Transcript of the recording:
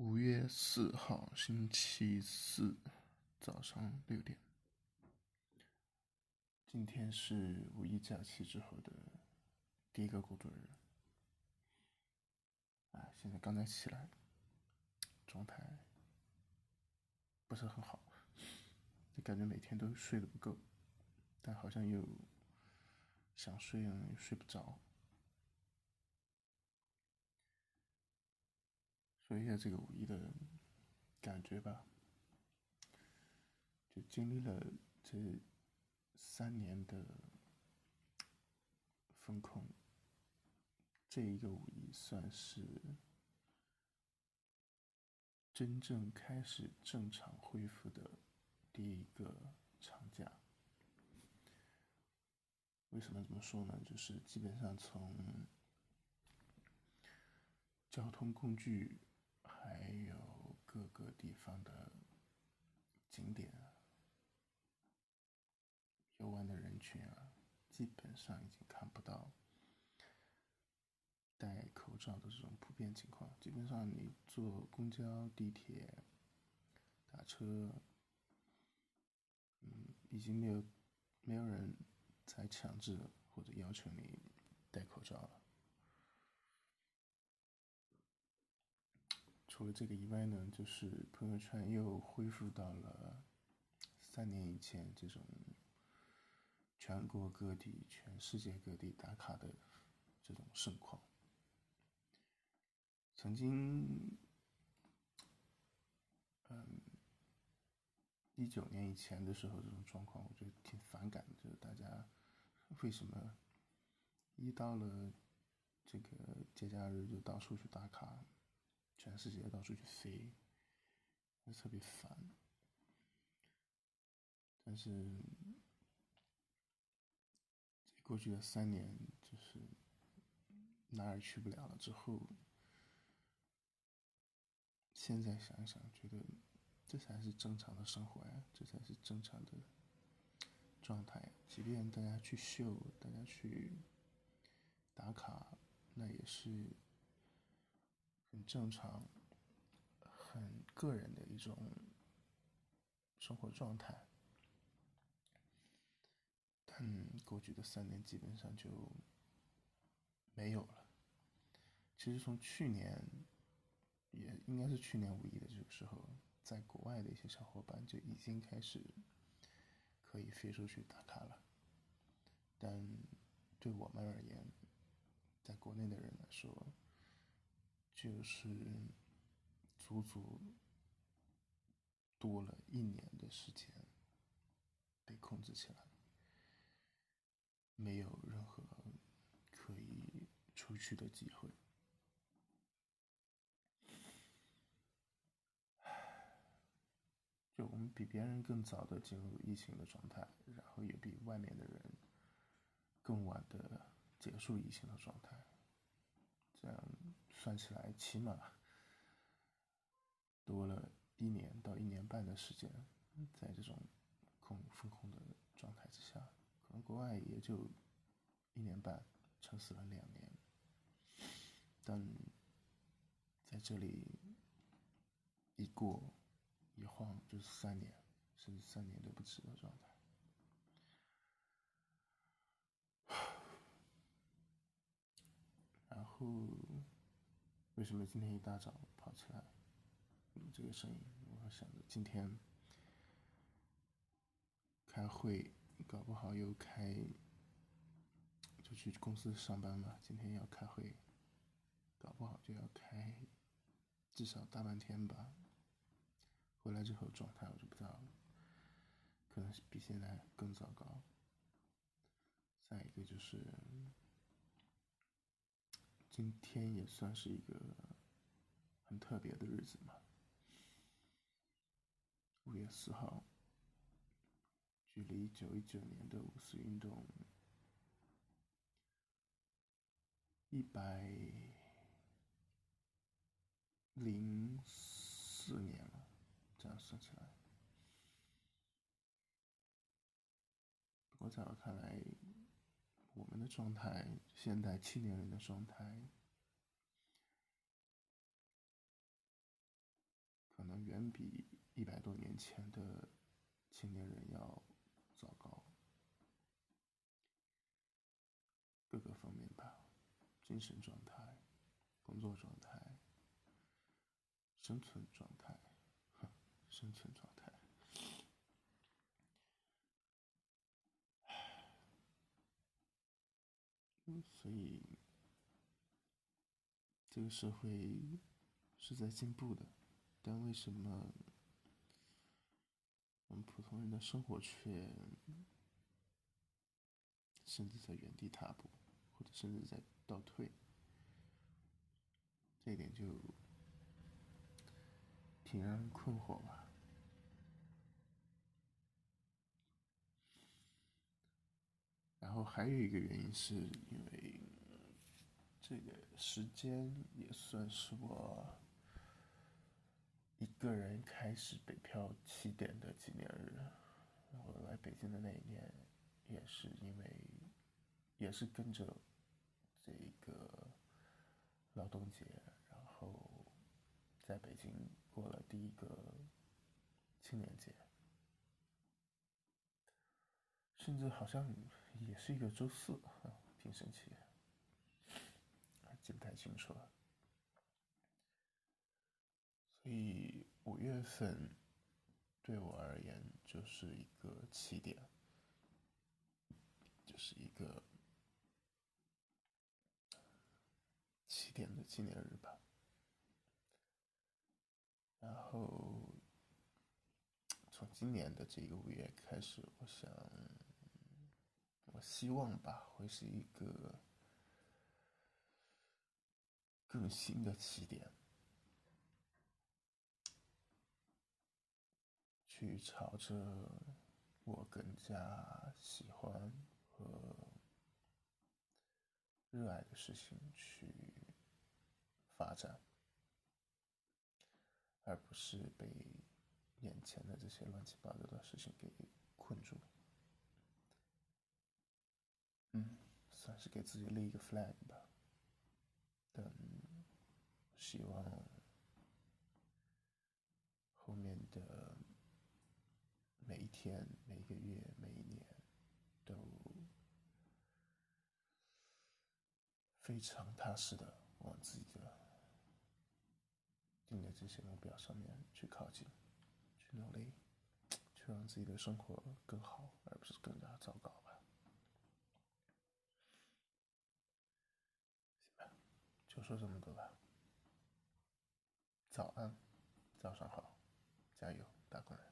五月四号，星期四早上六点。今天是五一假期之后的第一个工作日。哎，现在刚才起来，状态不是很好，就感觉每天都睡得不够，但好像又想睡又睡不着。说一下这个五一的感觉吧，就经历了这三年的风控，这一个五一算是真正开始正常恢复的第一个长假。为什么这么说呢？就是基本上从交通工具。各个地方的景点、游玩的人群啊，基本上已经看不到戴口罩的这种普遍情况。基本上你坐公交、地铁、打车，嗯，已经没有没有人再强制或者要求你戴口罩了。除了这个以外呢，就是朋友圈又恢复到了三年以前这种全国各地、全世界各地打卡的这种盛况。曾经，嗯，一九年以前的时候，这种状况我觉得挺反感的，就是大家为什么一到了这个节假日就到处去打卡？全世界到处去飞，就特别烦。但是过去的三年，就是哪儿也去不了了。之后，现在想想，觉得这才是正常的生活呀，这才是正常的状态。即便大家去秀，大家去打卡，那也是。很正常，很个人的一种生活状态。但过去的三年基本上就没有了。其实从去年，也应该是去年五一的这个时候，在国外的一些小伙伴就已经开始可以飞出去打卡了。但对我们而言，在国内的人来说，就是足足多了一年的时间被控制起来，没有任何可以出去的机会。就我们比别人更早的进入疫情的状态，然后也比外面的人更晚的结束疫情的状态，这样。算起来，起码多了一年到一年半的时间，在这种控风控的状态之下，可能国外也就一年半，撑死了两年，但在这里一过一晃就是三年，甚至三年都不止的状态。后。为什么今天一大早跑起来这个声音？我想着今天开会，搞不好又开，就去公司上班嘛。今天要开会，搞不好就要开至少大半天吧。回来之后状态我就不知道了，可能比现在更糟糕。再一个就是。今天也算是一个很特别的日子嘛，五月四号，距离一九一九年的五四运动一百零四年了，这样算起来。不过在我看来。我们的状态，现代青年人的状态，可能远比一百多年前的青年人要糟糕，各个方面吧，精神状态、工作状态、生存状态，生存状态。所以，这个社会是在进步的，但为什么我们普通人的生活却甚至在原地踏步，或者甚至在倒退？这一点就挺让人困惑吧。然后还有一个原因是因为这个时间也算是我一个人开始北漂起点的纪念日。我来北京的那一年，也是因为也是跟着这个劳动节，然后在北京过了第一个青年节。甚至好像也是一个周四，挺神奇，记不太清楚了。所以五月份对我而言就是一个起点，就是一个起点的纪念日吧。然后从今年的这个五月开始，我想。希望吧，会是一个更新的起点，去朝着我更加喜欢和热爱的事情去发展，而不是被眼前的这些乱七八糟的事情给困住。嗯，算是给自己立一个 flag 吧。等，希望后面的每一天、每一个月、每一年，都非常踏实的往自己的定的这些目标上面去靠近，去努力，去让自己的生活更好，而不是更加糟糕。不说这么多吧。早安，早上好，加油，打工人。